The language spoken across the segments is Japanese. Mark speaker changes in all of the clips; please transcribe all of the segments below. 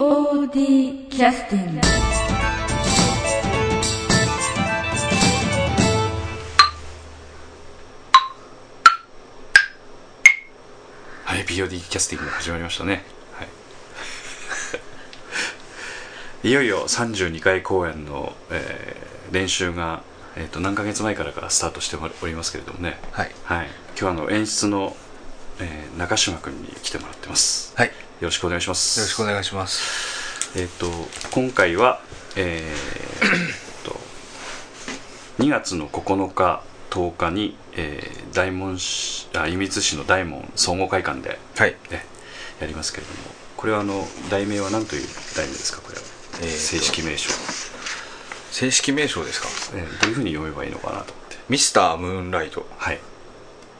Speaker 1: POD キャスティング
Speaker 2: はい POD キャスティングが始まりましたね、はい、いよいよ32回公演の、えー練習が、えー、と何ヶ月前からからスタートしておりますけれどもね、
Speaker 3: はい。
Speaker 2: はい、今日はあの演出の、えー中島君に来てもらってます。
Speaker 3: はい、よ
Speaker 2: よろしくお願いします。
Speaker 3: ろしくお願いします。
Speaker 2: えっ、と今回はえー、と2月の9日10日に、えー大門市あ射水市の大門総合会館で、
Speaker 3: はい、
Speaker 2: ね、やりますけれどもこれはあの題名は何という題名ですか？これは、
Speaker 3: えーと
Speaker 2: 正式名称、
Speaker 3: 正式名称ですか？
Speaker 2: えーどういうふうに読めばいいのかなと思って。
Speaker 3: ミスタームーンライト
Speaker 2: はい。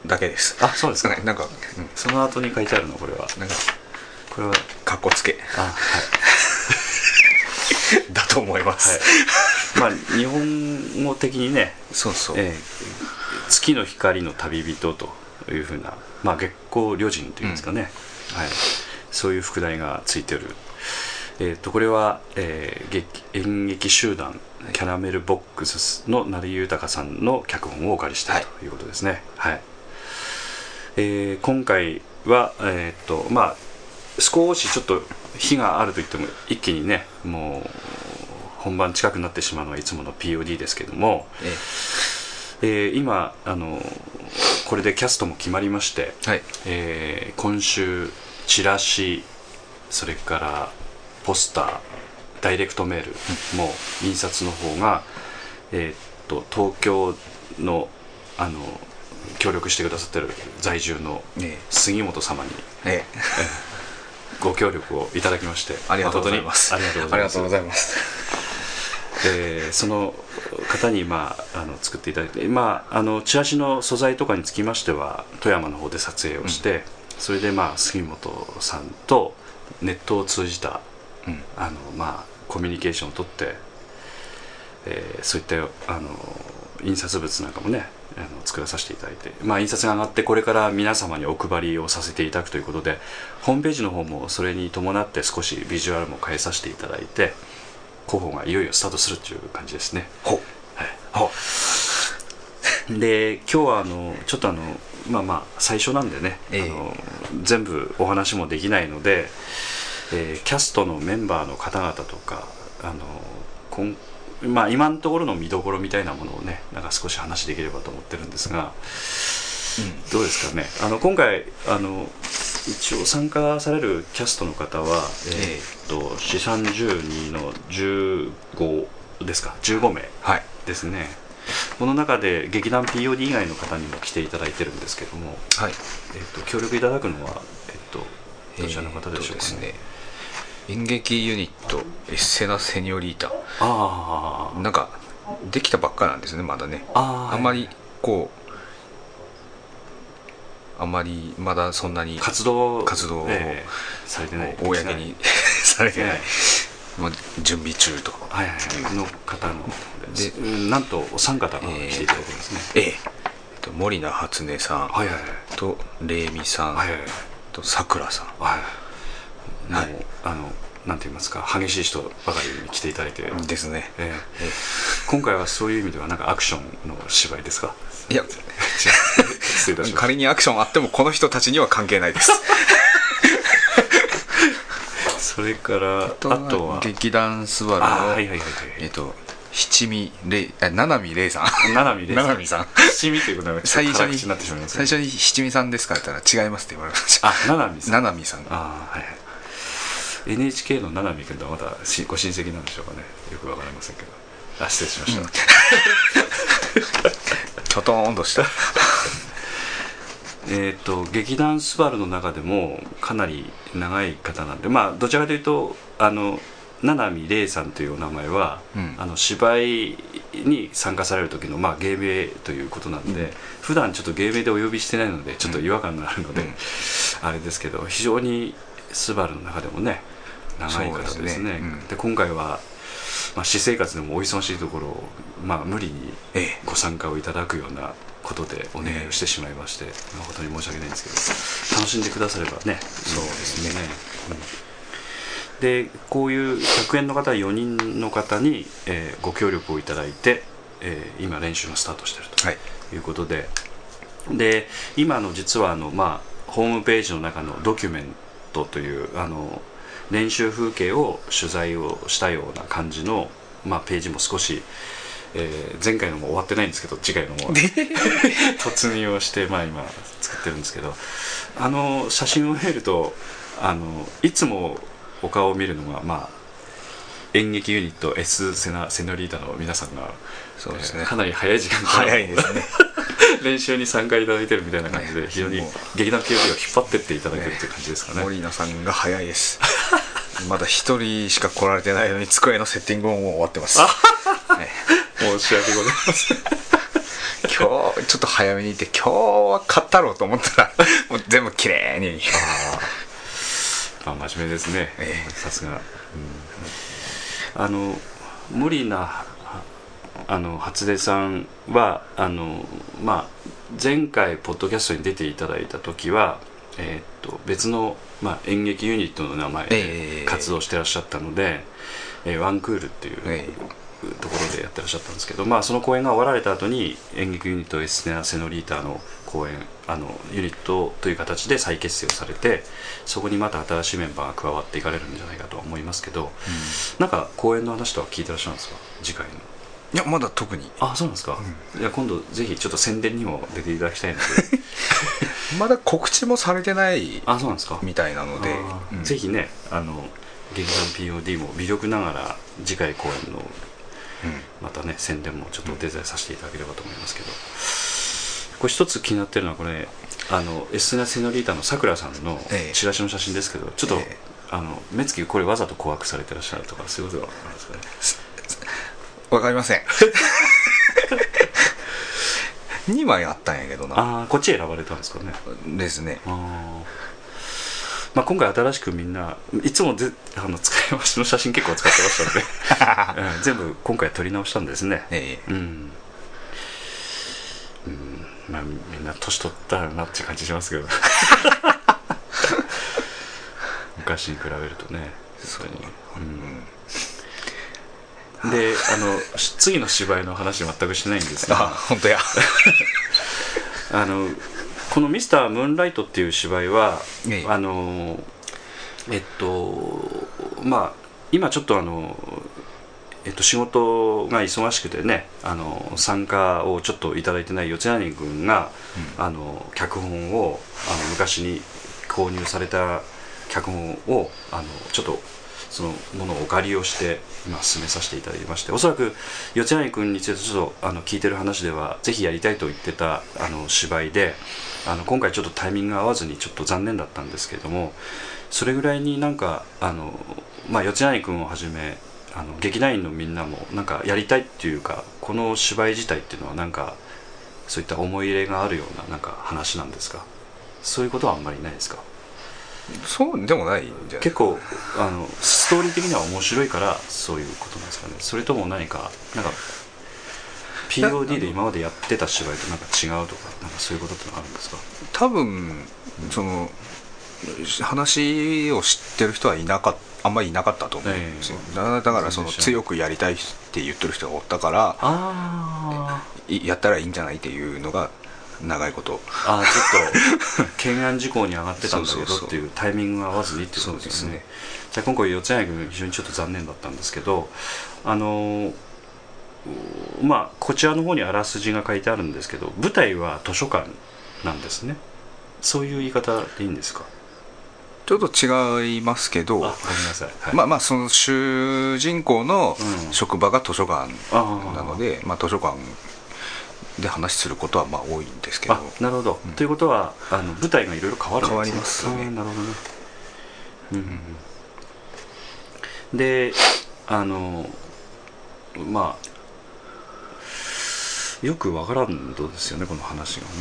Speaker 3: だけです。
Speaker 2: あそうですか、
Speaker 3: ねなんか、うん、
Speaker 2: その後に書いてあるのこれは。
Speaker 3: なんか、
Speaker 2: これは。
Speaker 3: かっこつけ。
Speaker 2: あはい。
Speaker 3: だと思います。
Speaker 2: はい。まあ日本語的にね
Speaker 3: そうそう。
Speaker 2: えー月の光の旅人というふうな、まあ、月光旅人というんですかね、はい、そういう副題がついてる、えー、とこれは、えー劇演劇集団キャラメルボックスの成井豊さんの脚本をお借りした
Speaker 3: はい。
Speaker 2: ということですね、はい。えー今回は、えーとまあ、少しちょっと日があるといっても一気にねもう本番近くなってしまうのがいつもの POD ですけども、
Speaker 3: え
Speaker 2: え。ー今あのこれでキャストも決まりまして、
Speaker 3: ーはい、
Speaker 2: えー今週チラシそれからポスターダイレクトメールも印刷の方が、えーっと東京のあの協力してくださってる在住の
Speaker 3: え
Speaker 2: 杉本様に
Speaker 3: ーえ
Speaker 2: ご協力をいただきまして
Speaker 3: ーありがとうございます。
Speaker 2: ありがとうございます
Speaker 3: ます。
Speaker 2: でその方に、まあ、あの作っていただいて、まあ、あのチラシの素材とかにつきましては富山の方で撮影をして、それで、まあ、杉本さんとネットを通じた
Speaker 3: うん、
Speaker 2: あの、まあ、コミュニケーションを取って、えーそういったあの印刷物なんかもねあの作らさせていただいて、まあ、印刷が上がってこれから皆様にお配りをさせていただくということでホームページの方もそれに伴って少しビジュアルも変えさせていただいて広報がいよいよスタートするっていう感じですね。
Speaker 3: ほう、
Speaker 2: はい。
Speaker 3: ほ
Speaker 2: で今日はあのちょっとあのまあまあ最初なんでね、
Speaker 3: ええ。
Speaker 2: あの全部お話もできないので、えーキャストのメンバーの方々とかあのこんまあ今のところの見どころみたいなものをねなんか少し話できればと思ってるんですがどうですかね。あの今回あの一応参加されるキャストの方は、えーっと資産12の15ですか。15名
Speaker 3: うはい、
Speaker 2: ですね。この中で劇団 POD 以外の方にも来ていただいてるんですけども、
Speaker 3: はい。
Speaker 2: えっと協力いただくのは、えっとどちらの方でしょうかね,、
Speaker 3: えー。演劇ユニットエッセナセニョリータ。
Speaker 2: あー。
Speaker 3: なんかできたばっかなんですねまだね。
Speaker 2: あ
Speaker 3: んまりこうあんまりまだそんなに
Speaker 2: 活動
Speaker 3: 活動を
Speaker 2: ええされてない
Speaker 3: 公に されてない。
Speaker 2: え、
Speaker 3: まあ、準備中と。
Speaker 2: はいはいはい。の方のでなんとお三方が来ていただいてますね、
Speaker 3: ええ。えっと森名初音さん
Speaker 2: はいはいはい。
Speaker 3: とレイミさん
Speaker 2: はいはいはい。
Speaker 3: とさくらさん
Speaker 2: はい
Speaker 3: はい
Speaker 2: もうあのなんて言いますか激しい人ばかりに来ていただいて、
Speaker 3: ですね。
Speaker 2: ええ今回はそういう意味ではなんかアクションの芝居ですか？
Speaker 3: いや。
Speaker 2: 違う失礼いたしま
Speaker 3: 仮にアクションあってもこの人たちには関係ないです。
Speaker 2: それからあとは
Speaker 3: 劇団スバル
Speaker 2: あ
Speaker 3: の、
Speaker 2: はいはいはいはい。
Speaker 3: えっと七味れいあ七海玲さん。
Speaker 2: 七海です
Speaker 3: 七海さん。
Speaker 2: 七味ということは
Speaker 3: 最初に最初に七味さんですかって言ったら違いますって言われました
Speaker 2: あ七海さん。
Speaker 3: 七海さん。
Speaker 2: ああはいはい NHK の七海君とはまたしご親戚なんでしょうかね。よくわかりませんけど。あ失礼しました、
Speaker 3: きょとーん とした。
Speaker 2: えっと劇団スバルの中でもかなり長い方なんでまあどちらかというとあの七海玲さんというお名前は、
Speaker 3: うん。
Speaker 2: あの芝居に参加される時の、まあ、芸名ということなんで、普段ちょっと芸名でお呼びしてないのでちょっと違和感があるので、
Speaker 3: うん。
Speaker 2: あれですけど非常にスバルの中でもね長い方ですね。
Speaker 3: ね。うん。
Speaker 2: で今回は、まあ、私生活でもお忙しいところを、まあ、無理に
Speaker 3: ええ。
Speaker 2: ご参加をいただくようなことでお願いをしてしまいまして、誠に申し訳ないんですけど楽しんでくださればね
Speaker 3: そうですね。
Speaker 2: うん。でこういう100円の方4人の方に、えーご協力をいただいて、えー今練習がスタートしてる
Speaker 3: はい。
Speaker 2: ということで。で今の実はあの、まあ、ホームページの中のドキュメントというあの練習風景を取材をしたような感じの、まあ、ページも少し、えー前回のも終わってないんですけど次回のも 突入をして、まあ、今作ってるんですけど。あの写真を見るとあのいつもお顔を見るのが、まあ、演劇ユニット S セナセノリータの皆さんが
Speaker 3: そうですね。
Speaker 2: えーかなり早い時間から。
Speaker 3: 早いですね
Speaker 2: 練習に参加いただいてるみたいな感じで
Speaker 3: ね
Speaker 2: 非常に劇団 POD を引っ張ってっていただいてるっていう感じですかね。
Speaker 3: 森野さんが早いです。まだ一人しか来られてないのに机のセッティングももう終わってます、はい
Speaker 2: 申し訳ございません。
Speaker 3: 今日ちょっと早めに行って今日は買ったろうと思ったらもう全部綺麗に。
Speaker 2: まあ真面目ですね。
Speaker 3: ええ。
Speaker 2: さすが、うん。あの無理なあの初出さんはあの、まあ、前回ポッドキャストに出ていただいた時は、えーっと別の、まあ、演劇ユニットの名前
Speaker 3: え
Speaker 2: で
Speaker 3: え
Speaker 2: 活動してらっしゃったので、えーワンクールっていう、
Speaker 3: え
Speaker 2: ところでやってらっしゃったんですけど、まあ、その公演が終わられた後に演劇ユニットエステナ・セノリータの公演あのユニットという形で再結成をされてそこにまた新しいメンバーが加わっていかれるんじゃないかとは思いますけど、なんか公演の話とは聞いてらっしゃるんですか？次回の
Speaker 3: いやまだ特に。
Speaker 2: あそうなんですか、いや今度ぜひちょっと宣伝にも出ていただきたいので。
Speaker 3: まだ告知もされてない
Speaker 2: あそうなんですか。
Speaker 3: みたいなので。うん。
Speaker 2: ぜひねあの劇団 POD も微力ながら次回公演のまたね宣伝もちょっとお手伝いさせていただければと思いますけど。これ一つ気になってるのはこれあのエスナ・セノリータのさくらさんの
Speaker 3: ええ。
Speaker 2: チラシの写真ですけどちょっと、
Speaker 3: ええ。
Speaker 2: あの目つきこれわざと怖くされてらっしゃるとかそういうことがあるんですかね
Speaker 3: わかりません。2枚あったんやけどな。
Speaker 2: ああこっち選ばれたんですかね。
Speaker 3: ですね。
Speaker 2: あー。まあ、今回新しくみんないつもであの使い回しの写真結構使ってましたので、うん全部今回撮り直したんですね。
Speaker 3: ええ。
Speaker 2: うん、うん、まあみんな年取ったなって感じしますけど。昔に比べるとね
Speaker 3: そう。
Speaker 2: うん、であのし次の芝居の話全くしてないんです
Speaker 3: あ
Speaker 2: が
Speaker 3: 本当や。
Speaker 2: あのこの「ミスタームーンライト」っていう芝居は、
Speaker 3: ええ。
Speaker 2: あのえっとまあ今ちょっとあのえっと、仕事が忙しくてねあの参加をちょっといただいてない四谷君が、あの脚本をあの昔に購入された脚本をあのちょっとそのものをお借りをして今進めさせていただきましておそらく四谷君についてちょっとあの聞いてる話ではぜひやりたいと言ってたあの芝居であの今回ちょっとタイミングが合わずにちょっと残念だったんですけれどもそれぐらいになんかあの、まあ、四谷君をはじめあの劇団員のみんなもなんかやりたいっていうかこの芝居自体っていうのはなんかそういった思い入れがあるようななんか話なんですか？そういうことはあんまりないですか？
Speaker 3: そうでもないんじゃない？
Speaker 2: 結構あのストーリー的には面白いからそういうことなんですかね。それとも何かなんか POD で今までやってた芝居となんか違うとかなんかそういうことってのはあるんですか？
Speaker 3: 多分その話を知ってる人はいなかっあんまりいなかったと思うんですよ、
Speaker 2: ええ。
Speaker 3: だだからその強くやりたいって言ってる人がおったからやったらいいんじゃないっていうのが長いこと。
Speaker 2: あちょっと 懸案事項に上がってたんだけどっていうタイミングが合わずにっていうことですね。
Speaker 3: そうですね。
Speaker 2: じゃあ今回四谷君非常にちょっと残念だったんですけどあのうまあこちらの方にあらすじが書いてあるんですけど舞台は図書館なんですね。そういう言い方でいいんですか？
Speaker 3: ちょっと違いますけど
Speaker 2: あごめんなさい、はい、
Speaker 3: まあまあその主人公の
Speaker 2: うん
Speaker 3: 職場が図書館
Speaker 2: あ
Speaker 3: なので、まあ、図書館で話することはまあ多いんですけど。
Speaker 2: あなるほど、
Speaker 3: うん。
Speaker 2: ということはあの舞台がいろいろ変わるんですね。
Speaker 3: 変わりますね。
Speaker 2: なるほどね。うんうんうん。であのまあよくわからんとですよねこの話がね。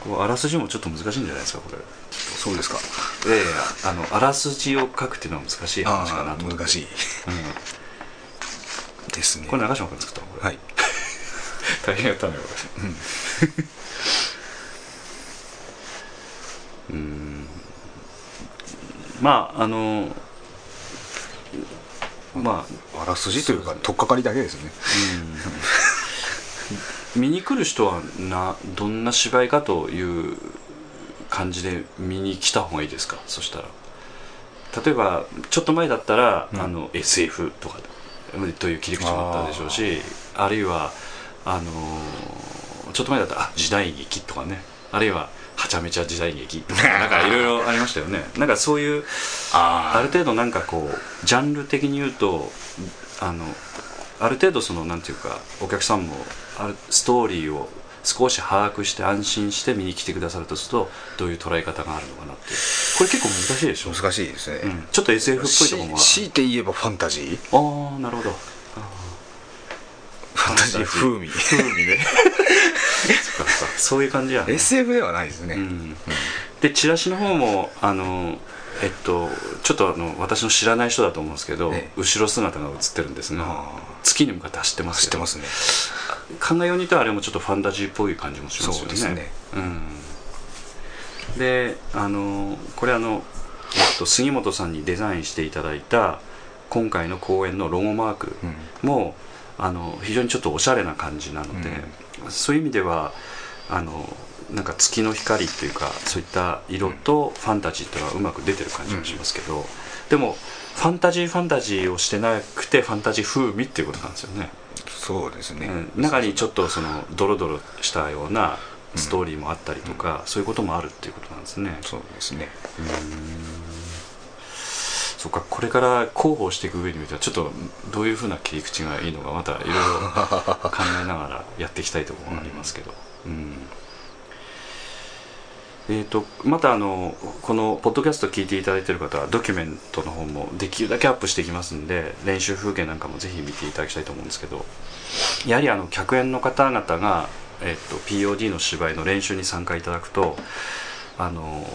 Speaker 2: こうあらすじもちょっと難しいんじゃないですかこれ。
Speaker 3: そうですか。
Speaker 2: いやいやあのあらすじを書くっていうのは難しい話かな
Speaker 3: あ
Speaker 2: と
Speaker 3: 難しい。
Speaker 2: うん。
Speaker 3: ですね。
Speaker 2: これ長嶋君作ったのこれ、
Speaker 3: はい
Speaker 2: 大変やったのよこれ。うん。まああのまあ
Speaker 3: あらすじというか取っかかりだけですね。
Speaker 2: うん。見に来る人はなどんな芝居かという感じで見に来た方がいいですか？そしたら。例えばちょっと前だったら、
Speaker 3: うん。
Speaker 2: あの SF とかという切り口もあったでしょうしあるいはあのーちょっと前だったらあ時代劇とかね。あるいははちゃめちゃ時代劇。とかなんか いろいろありましたよね。なんかそういうあ
Speaker 3: あ
Speaker 2: る程度なんかこうジャンル的に言うとあのある程度そのなんていうかお客さんもあるストーリーを少し把握して安心して見に来てくださるとするとどういう捉え方があるのかなってこれ結構難しいでしょ、
Speaker 3: 難しいですね、
Speaker 2: うん、ちょっと SF っぽいところも
Speaker 3: 強いて言えばファンタジー？
Speaker 2: ああなるほど
Speaker 3: ファンタジー風味。
Speaker 2: 風味ね。そっかそっか。そういう感じやね。
Speaker 3: SF ではないですね、
Speaker 2: うん、でチラシの方もあのえっとちょっとあの私の知らない人だと思うんですけど、
Speaker 3: ええ。
Speaker 2: 後ろ姿が映ってるんですが
Speaker 3: あ
Speaker 2: 月に向かって走ってますけど
Speaker 3: 知ってますね。
Speaker 2: 考えようにとあれもちょっとファンタジーっぽい感じもしますよね。
Speaker 3: そうですね。
Speaker 2: うん、であのこれあの、えっと、杉本さんにデザインしていただいた今回の公演のロゴマーク
Speaker 3: うん。
Speaker 2: も、あの非常にちょっとおしゃれな感じなので、そういう意味ではあのなんか月の光っていうかそういった色とファンタジーっていうのはうまく出てる感じがしますけど、でもファンタジーファンタジーをしてなくてファンタジー風味っていうことなんですよね、
Speaker 3: そうですね、
Speaker 2: うん。中にちょっとそのドロドロしたようなストーリーもあったりとか、そういうこともあるっていうことなんですね、
Speaker 3: そうですね
Speaker 2: そっか。これから広報していく上においてはちょっとどういうふうな切り口がいいのかまたいろいろ考えながらやっていきたいところがありますけど、うん。えー、とまたあのこのポッドキャスト聞いていただいている方はドキュメントの方もできるだけアップしていきますんで練習風景なんかもぜひ見ていただきたいと思うんですけどやはりあの客演の方々が、えー、と POD の芝居の練習に参加いただくとあの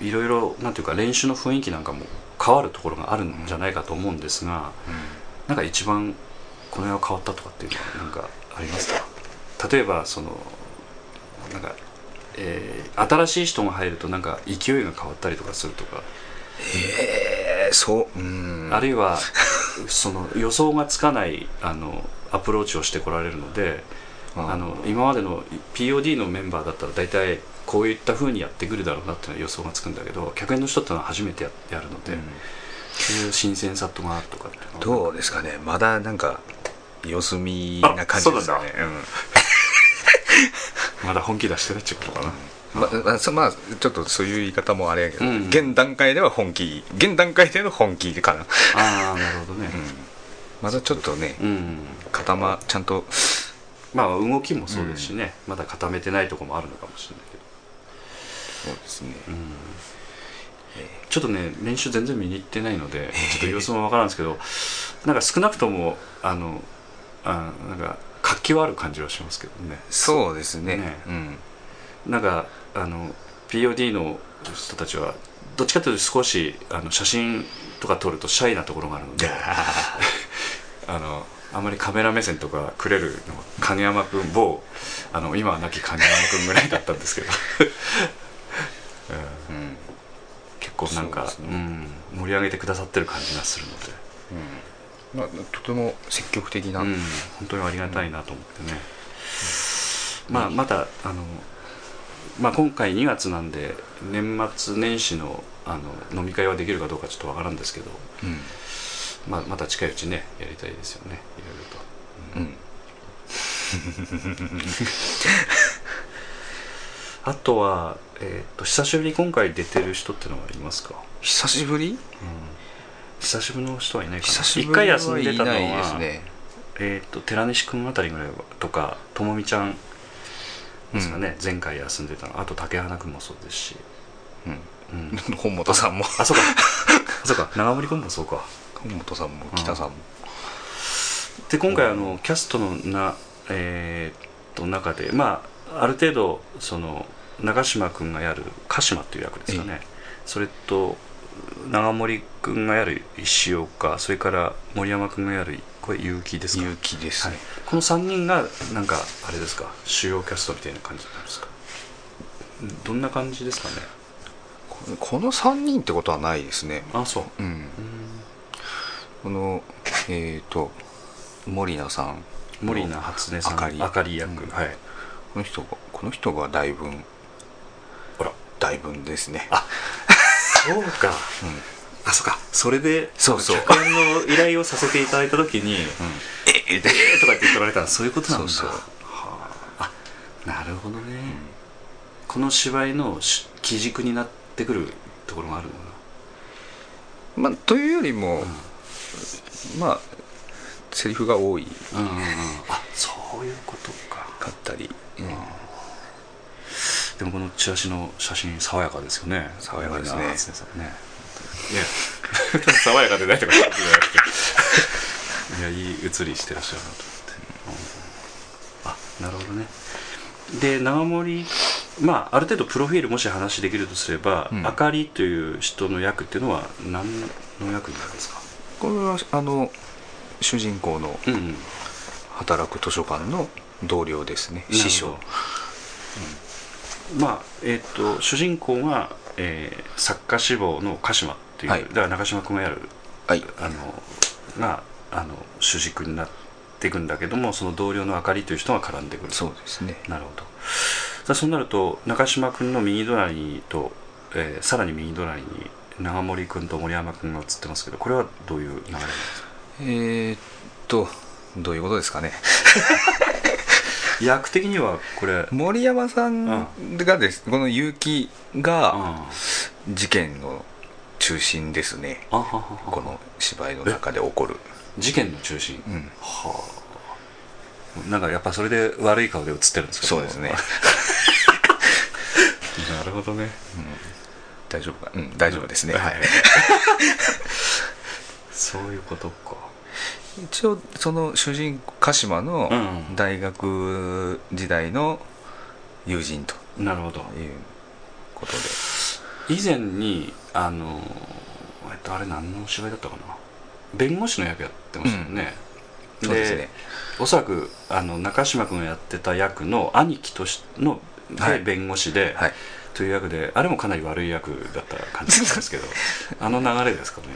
Speaker 2: いろいろなんていうか練習の雰囲気なんかも変わるところがあるんじゃないかと思うんですが、なんか一番この辺は変わったとかっていうのはなんかありますか？例えばそのなんか、えー新しい人が入るとなんか勢いが変わったりとかするとか、
Speaker 3: えー、そううん。
Speaker 2: あるいは その予想がつかないあのアプローチをしてこられるのであの今までの POD のメンバーだったら大体こういった風にやってくるだろうなっていうのは予想がつくんだけど客演の人ってのは初めてややるので、そういう新鮮さとかとかっていうのは
Speaker 3: どうですかね。まだなんか様子見な感じですよね。
Speaker 2: まだ本気出してるっていうことかな、
Speaker 3: うん。ままあそまあちょっとそういう言い方もあれやけど、
Speaker 2: うん
Speaker 3: 現段階では本気。現段階での本気かな、うん、
Speaker 2: ああなるほどね。
Speaker 3: まだちょっとね
Speaker 2: うん、
Speaker 3: 固まちゃんと。
Speaker 2: まあ動きもそうですしね、まだ固めてないところもあるのかもしれない
Speaker 3: そうですね、
Speaker 2: ちょっとね練習全然見に行ってないのでちょっと様子もわからんですけどなんか少なくともあのあなんか活気はある感じはしますけどね。
Speaker 3: そうですね。
Speaker 2: ね。
Speaker 3: うん。
Speaker 2: なんかあの POD の人たちはどっちかというと少しあの写真とか撮るとシャイなところがあるので あのあまりカメラ目線とかくれるのは影山君某あの今は亡き影山君ぐらいだったんですけど、うん。
Speaker 3: うん。
Speaker 2: 結構なんかう、
Speaker 3: そう
Speaker 2: ん、盛り上げてくださってる感じがするので、
Speaker 3: うん。まあ、とても積極的な、
Speaker 2: うん、本当にありがたいなと思ってね、まあまたあの、まあ、今回2月なんで年末年始のあの飲み会はできるかどうかちょっとわからんですけど、
Speaker 3: うん。
Speaker 2: まあ、また近いうちねやりたいですよね。いろいろと。
Speaker 3: うん
Speaker 2: あとは、えー、と久しぶりに今回出てる人ってのはいますか、
Speaker 3: 久しぶり？
Speaker 2: 久しぶりの人はいないかな。
Speaker 3: 久しぶ
Speaker 2: 回休んでたのは
Speaker 3: ね。
Speaker 2: えー、と寺西君あたりぐらいとかともみちゃんですかね、前回休んでたの。あと竹花君もそうですし、
Speaker 3: うん。
Speaker 2: うん、
Speaker 3: 本本さんも。
Speaker 2: あそうか。あ そうか。長森君もそうか。
Speaker 3: 本本さんも北さんも、
Speaker 2: で今回あのキャストのな、えー、と中でまあある程度その長嶋君がやる鹿島っていう役ですかね。それと長森君がやる石岡それから森山君がやるこれ結城ですか？
Speaker 3: 勇気です
Speaker 2: はい。
Speaker 3: ね、、
Speaker 2: この3人がなんかあれですか？主要キャストみたいな感じなんですか？どんな感じですかね？
Speaker 3: ここの3人ってことはないですね。
Speaker 2: あそう。
Speaker 3: うん。
Speaker 2: うん
Speaker 3: このえっ、と森名さん。
Speaker 2: 森名初音さん
Speaker 3: あかり。
Speaker 2: あかり役、
Speaker 3: うん。
Speaker 2: はい
Speaker 3: この人がこの人が大分。
Speaker 2: ほら。
Speaker 3: 大分ですね。
Speaker 2: あそうか。
Speaker 3: うん。
Speaker 2: あそうか。それで
Speaker 3: そうそう。
Speaker 2: 客演の依頼をさせていただいた時に「
Speaker 3: うん。
Speaker 2: えええとか言って取られたらそういうことなんだ。
Speaker 3: そうそう。
Speaker 2: はああなるほどね、この芝居のし基軸になってくるところもあるのか
Speaker 3: まあというよりも、まあセリフが多い。
Speaker 2: なうんうんうん。あそういうことか
Speaker 3: かったり、
Speaker 2: でもこのチラシの写真爽やかですよね。
Speaker 3: 爽やかですね。
Speaker 2: ねいや 爽やかでないとかじゃなくて。いやいい写りしてらっしゃるなと思って、うん。あなるほどね。で長森まあある程度プロフィールもし話できるとすれば、
Speaker 3: うん。
Speaker 2: あかりという人の役っていうのは何の役になるんですか？
Speaker 3: これはあの主人公の
Speaker 2: うんうん。
Speaker 3: 働く図書館の同僚ですね師匠
Speaker 2: なるほど。まあえっ、と主人公が、えー作家志望の鹿島っていう、
Speaker 3: はい。
Speaker 2: だから中島君がやる
Speaker 3: はい。
Speaker 2: あのがあの主軸になっていくんだけどもその同僚のあかりという人が絡んでくる
Speaker 3: そうですね。
Speaker 2: なるほど。さあそうなると中島君の右隣と、えーさらに右隣に長森君と森山君が映ってますけどこれはどういう流れなんですか？
Speaker 3: えーっとどういうことですかね
Speaker 2: 役的にはこれ。
Speaker 3: 森山さんがですこの結城が
Speaker 2: あ
Speaker 3: 事件の中心ですね。この芝居の中で起こる、
Speaker 2: 事件の中心、
Speaker 3: うん、
Speaker 2: はあ。なんかやっぱそれで悪い顔で映ってるんですけど
Speaker 3: そうですね。
Speaker 2: なるほどね。
Speaker 3: 大丈夫か？うん大丈夫ですね、はい。
Speaker 2: そういうことか
Speaker 3: 一応その主人公鹿島の
Speaker 2: うん。
Speaker 3: 大学時代の友人と。
Speaker 2: なるほど。
Speaker 3: いうことで。
Speaker 2: 以前にあのえっとあれ何の芝居だったかな？弁護士の役やってましたよね、
Speaker 3: うん。そうですね。
Speaker 2: おそらくあの中島君がやってた役の兄貴としの
Speaker 3: はい。
Speaker 2: で弁護士で、
Speaker 3: はい。
Speaker 2: という役であれもかなり悪い役だった感じなんですけど。あの流れですかね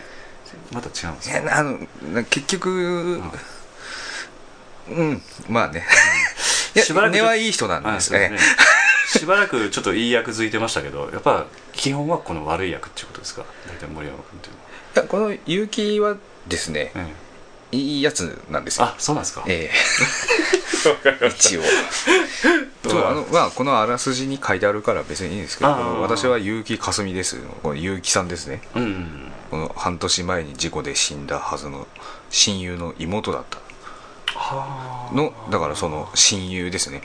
Speaker 2: また違うんですか？
Speaker 3: あのな結局うん、まあね。いや
Speaker 2: しばらく
Speaker 3: 根はいい人なん
Speaker 2: はい
Speaker 3: です
Speaker 2: ね。
Speaker 3: ね
Speaker 2: しばらくちょっといい役付いてましたけどやっぱ基本はこの悪い役っていうことですか？大体森山君っていう
Speaker 3: いやこの結城はですねいいやつなんです
Speaker 2: え
Speaker 3: よ。
Speaker 2: あそうなんですか？
Speaker 3: ええ。一応。そうあの、まあ、このあらすじに書いてあるから別にいいんですけど私は結城かすみです。この結城さんですね。
Speaker 2: うんうん
Speaker 3: この半年前に事故で死んだはずの親友の妹だった。
Speaker 2: はあ。
Speaker 3: のだからその親友ですね。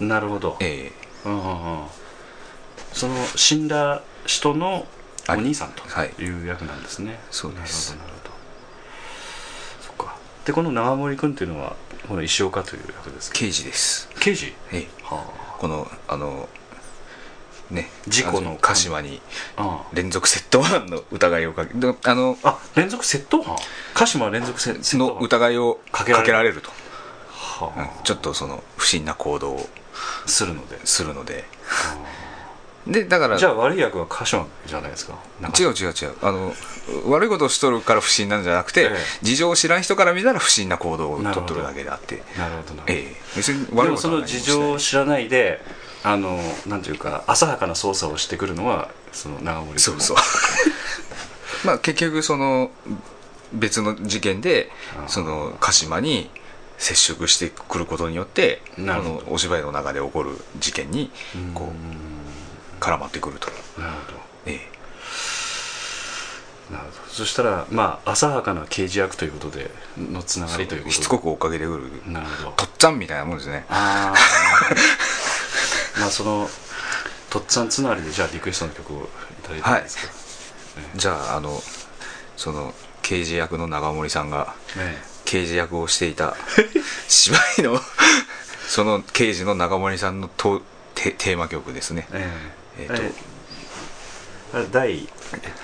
Speaker 2: なるほど、
Speaker 3: え
Speaker 2: うんうんうん。その死んだ人のお兄さんと
Speaker 3: はい。
Speaker 2: いう役なんですね、
Speaker 3: そうです。
Speaker 2: なるほどなるほど。そっか。でこの長森君っていうのはこの石岡という役ですけど
Speaker 3: え刑事です。
Speaker 2: 刑事？
Speaker 3: ええ。
Speaker 2: は
Speaker 3: このあのね
Speaker 2: 事故の
Speaker 3: あ鹿島に連続窃盗犯の疑いをかけであの
Speaker 2: あ連続窃盗犯？鹿島連続窃窃盗
Speaker 3: の
Speaker 2: 犯
Speaker 3: 疑いをか
Speaker 2: かけられる
Speaker 3: と、
Speaker 2: は
Speaker 3: ちょっとその不審な行動を
Speaker 2: するので。す
Speaker 3: るので。でだから
Speaker 2: じゃあ悪い役は鹿島じゃないですか？
Speaker 3: 違う違う違う。あの悪いことをしとるから不審なんじゃなくて、
Speaker 2: ええ。
Speaker 3: 事情を知らん人から見たら不審な行動をとっとるだけであって。
Speaker 2: なるほどなるほど。
Speaker 3: ええ。別に
Speaker 2: で
Speaker 3: 悪いことは何も
Speaker 2: もその事情を知らないであのなんていうか浅はかな捜査をしてくるのはその長森君。
Speaker 3: そうそう。まあ結局その別の事件でその鹿島に接触してくることによってこ
Speaker 2: なるほど。
Speaker 3: のお芝居の中で起こる事件にこ
Speaker 2: う
Speaker 3: 絡まってくると、
Speaker 2: なるほ
Speaker 3: ええ。
Speaker 2: どなるほど。そしたらまあ浅はかな刑事役ということでのつながりということで。
Speaker 3: しつこく追っかけてくる。
Speaker 2: なるほど。
Speaker 3: とっつぁんみたいなもんですね。
Speaker 2: ああ まあそのとっつぁんつながりでじゃあリクエストの曲をいただいてもいい。ですか、
Speaker 3: じゃああのその刑事役の長森さんが
Speaker 2: ね
Speaker 3: 刑事役をしていた 芝居のその刑事の長森さんのとテテーマ曲ですね。
Speaker 2: ええ。
Speaker 3: えーと
Speaker 2: あれ第、えっ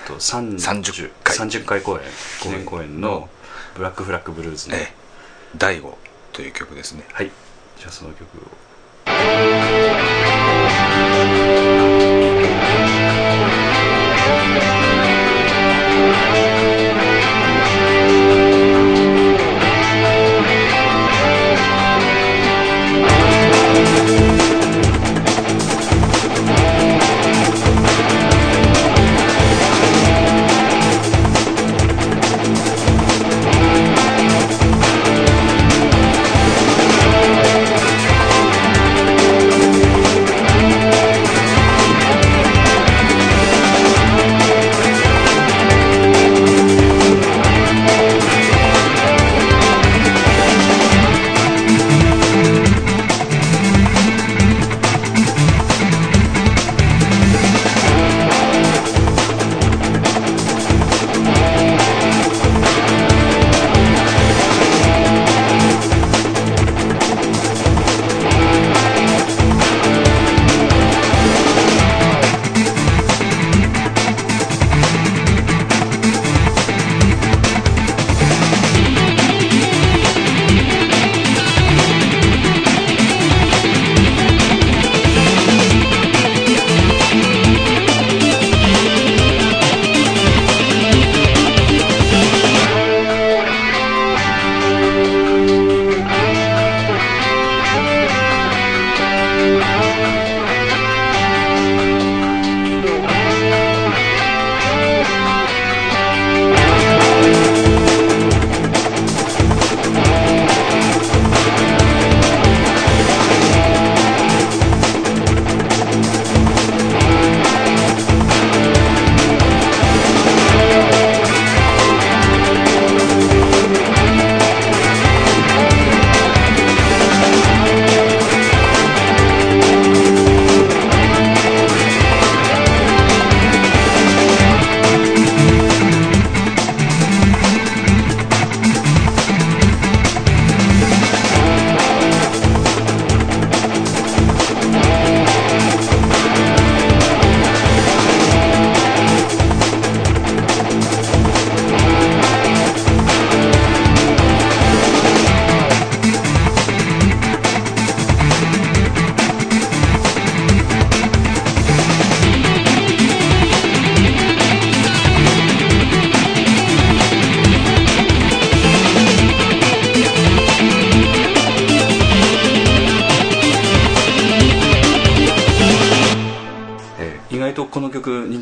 Speaker 2: と、30,
Speaker 3: 30回。
Speaker 2: 30回公演。記念公演の
Speaker 3: の「
Speaker 2: ブラックフラッグブルーズの」
Speaker 3: ええ「大悟」という曲ですね。
Speaker 2: はい。じゃあその曲を「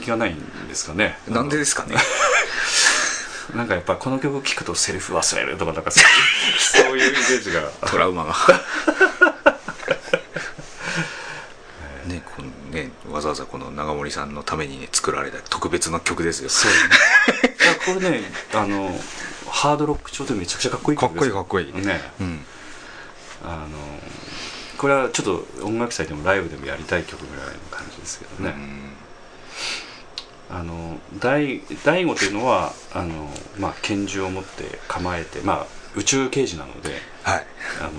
Speaker 2: 気がないんですかね。
Speaker 3: なんでですかね。
Speaker 2: なんかやっぱこの曲聴くとセリフ忘れるとかなんかそういう そういうイメージが。
Speaker 3: トラウマが。ねこのねわざわざこの長森さんのために、ね、作られた特別な曲ですよ。
Speaker 2: そうね。いやこれねあのハードロック調でめちゃくちゃかっこいい
Speaker 3: かっこいいかっこいい。
Speaker 2: ね。
Speaker 3: うん。
Speaker 2: あのこれはちょっと音楽祭でもライブでもやりたい曲ぐらいの感じですけどね、あの大大悟というのはあの、まあ、拳銃を持って構えて、まあ、宇宙刑事なので
Speaker 3: はい。
Speaker 2: あの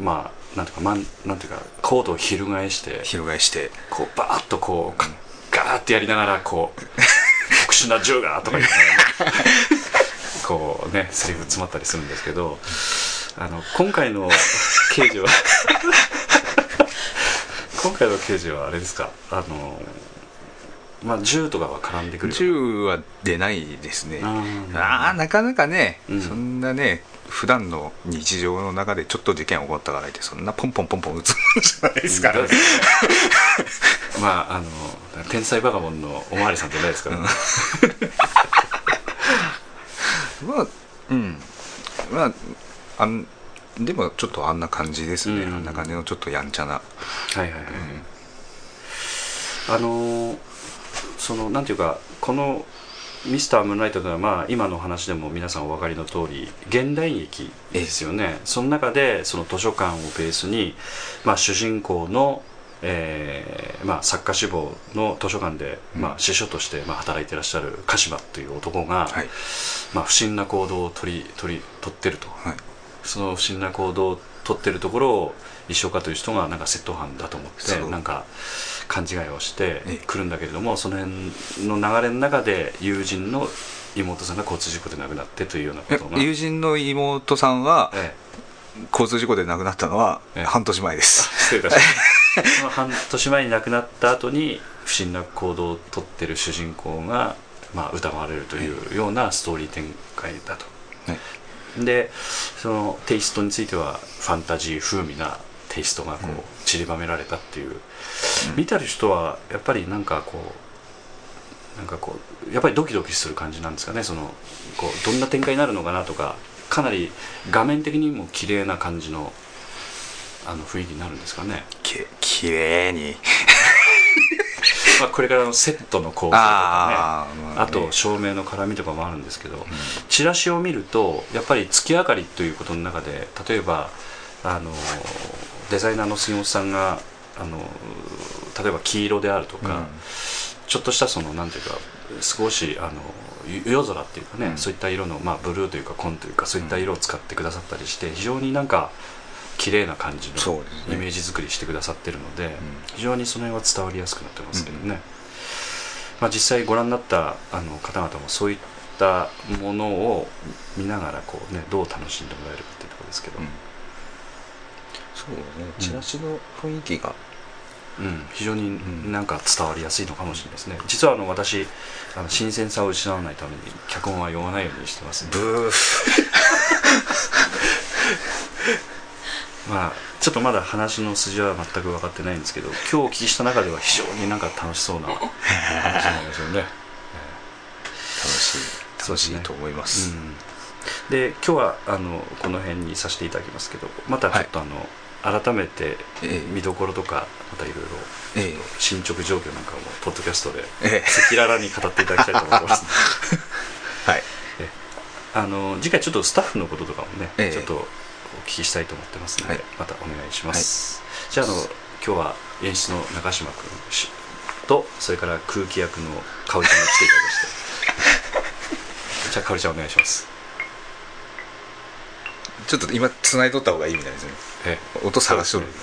Speaker 2: まあなんていうか、まん、なんていうかコードを翻して
Speaker 3: 翻して
Speaker 2: こうバーッとこうガガーッてやりながらこう特殊な銃がとか言いながらね こうねセリフ詰まったりするんですけどあの今回の刑事は 今回の刑事はあれですか？あのまあ銃とかは絡んでくる
Speaker 3: 銃は出ないですね。
Speaker 2: あー。
Speaker 3: ああなかなかね、
Speaker 2: うん。
Speaker 3: そんなね普段の日常の中でちょっと事件起こったからってそんなポンポンポンポン撃つものじゃないですから。ね
Speaker 2: まああの天才バカボンのおまわりさんじゃないですから、ね
Speaker 3: まあうん。まああんでもちょっとあんな感じですね、
Speaker 2: うん。
Speaker 3: あんな感じのちょっとやんちゃな。
Speaker 2: はいはいはい、あのーそのなんていうかこの「ミスタームーンライト」というのは、まあ、今の話でも皆さんお分かりの通り現代劇ですよね。その中でその図書館をベースに、まあ、主人公の、えーまあ、作家志望の図書館で、まあ、司書として、まあ、働いてらっしゃる鹿島という男が、
Speaker 3: はい。
Speaker 2: まあ、不審な行動を取り取り取ってると。
Speaker 3: はい。
Speaker 2: その不審な行動を取ってるところを石岡という人がなんか窃盗犯だと思ってなんか勘違いをして
Speaker 3: ええ。
Speaker 2: 来るんだけれどもその辺の流れの中で友人の妹さんが交通事故で亡くなってというようなことが、
Speaker 3: え友人の妹さんは
Speaker 2: え
Speaker 3: 交通事故で亡くなったのは
Speaker 2: ええ。
Speaker 3: 半年前です、
Speaker 2: え、失礼いたしま 半年前に亡くなった後に不審な行動を取ってる主人公が、まあ、疑われるというようなストーリー展開だと。
Speaker 3: はい
Speaker 2: でそのテイストについてはファンタジー風味なテイストがこ
Speaker 3: うん。
Speaker 2: う散りばめられたっていう、見てる人はやっぱりなんかこうなんかこうやっぱりドキドキする感じなんですかね。そのこうどんな展開になるのかなとかかなり画面的にも綺麗な感じのあの雰囲気になるんですかね、
Speaker 3: ききれいに。
Speaker 2: まあ、これからのセットの構成とかね。
Speaker 3: ね。
Speaker 2: あと照明の絡みとかもあるんですけど、チラシを見るとやっぱり月明かりということの中で例えばあのデザイナーの杉本さんがあの例えば黄色であるとか、
Speaker 3: うん。
Speaker 2: ちょっとしたそのなんていうか少しあのゆ夜空っていうかね、
Speaker 3: うん。
Speaker 2: そういった色の、まあ、ブルーというか紺というかそういった色を使ってくださったりして非常になんか綺麗な感じのイメージ作りしてくださってるので、
Speaker 3: ん。
Speaker 2: 非常にその辺は伝わりやすくなってますけどね、まあ、実際ご覧になったあの方々もそういったものを見ながらこう、ね、どう楽しんでもらえるかっていうところですけど、
Speaker 3: うんそうね。チラシの雰囲気が、
Speaker 2: うん、非常に
Speaker 3: ん。
Speaker 2: なんか伝わりやすいのかもしれないですね。実はあの私あの新鮮さを失わないために脚本は読まないようにしてます、
Speaker 3: ブー。
Speaker 2: まあちょっとまだ話の筋は全く分かってないんですけど今日お聞きした中では非常になんか楽しそうな話になりますよね、
Speaker 3: 楽しい。楽しいと思います。
Speaker 2: うん、で今日はあのこの辺にさせていただきますけどまたちょっとあの、改めて
Speaker 3: ええ。
Speaker 2: 見どころとかまたいろいろ
Speaker 3: ええ。
Speaker 2: 進捗状況なんかもポッドキャストで
Speaker 3: ええ。
Speaker 2: 赤裸々に語っていただきたいと思ってます、
Speaker 3: はい。
Speaker 2: えあの次回ちょっとスタッフのこととかもね、
Speaker 3: ええ。
Speaker 2: ちょっとお聞きしたいと思ってますので、
Speaker 3: はい。
Speaker 2: またお願いします、じゃああの今日は演出の中島君しとそれから空気役の香織ちゃんに来ていただきまして。じゃあ香織ちゃんお願いします
Speaker 3: ちょっと今繋いとった方がいいみたいですね。
Speaker 2: え？え
Speaker 3: 音探しとる。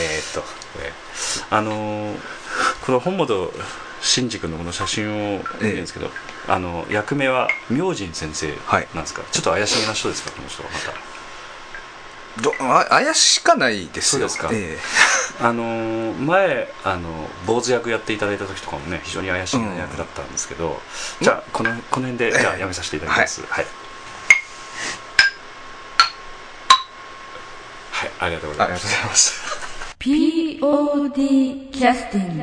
Speaker 2: えーっと、えーあのーこの本本真司君のこの写真を見るんですけど、あの役名は明神先生
Speaker 3: はい。
Speaker 2: なんですか、ちょっと怪しげな人ですか？この人はまた。
Speaker 3: どあ怪しかないですよ。
Speaker 2: そうですか？
Speaker 3: え
Speaker 2: あのー前あの坊主役やっていただいた時とかもね非常に怪しげな役だったんですけど、じゃあこのこの辺でじゃあやめさせていただきます。はい、はいありがとうございます。
Speaker 3: とうございます
Speaker 1: POD キャスティング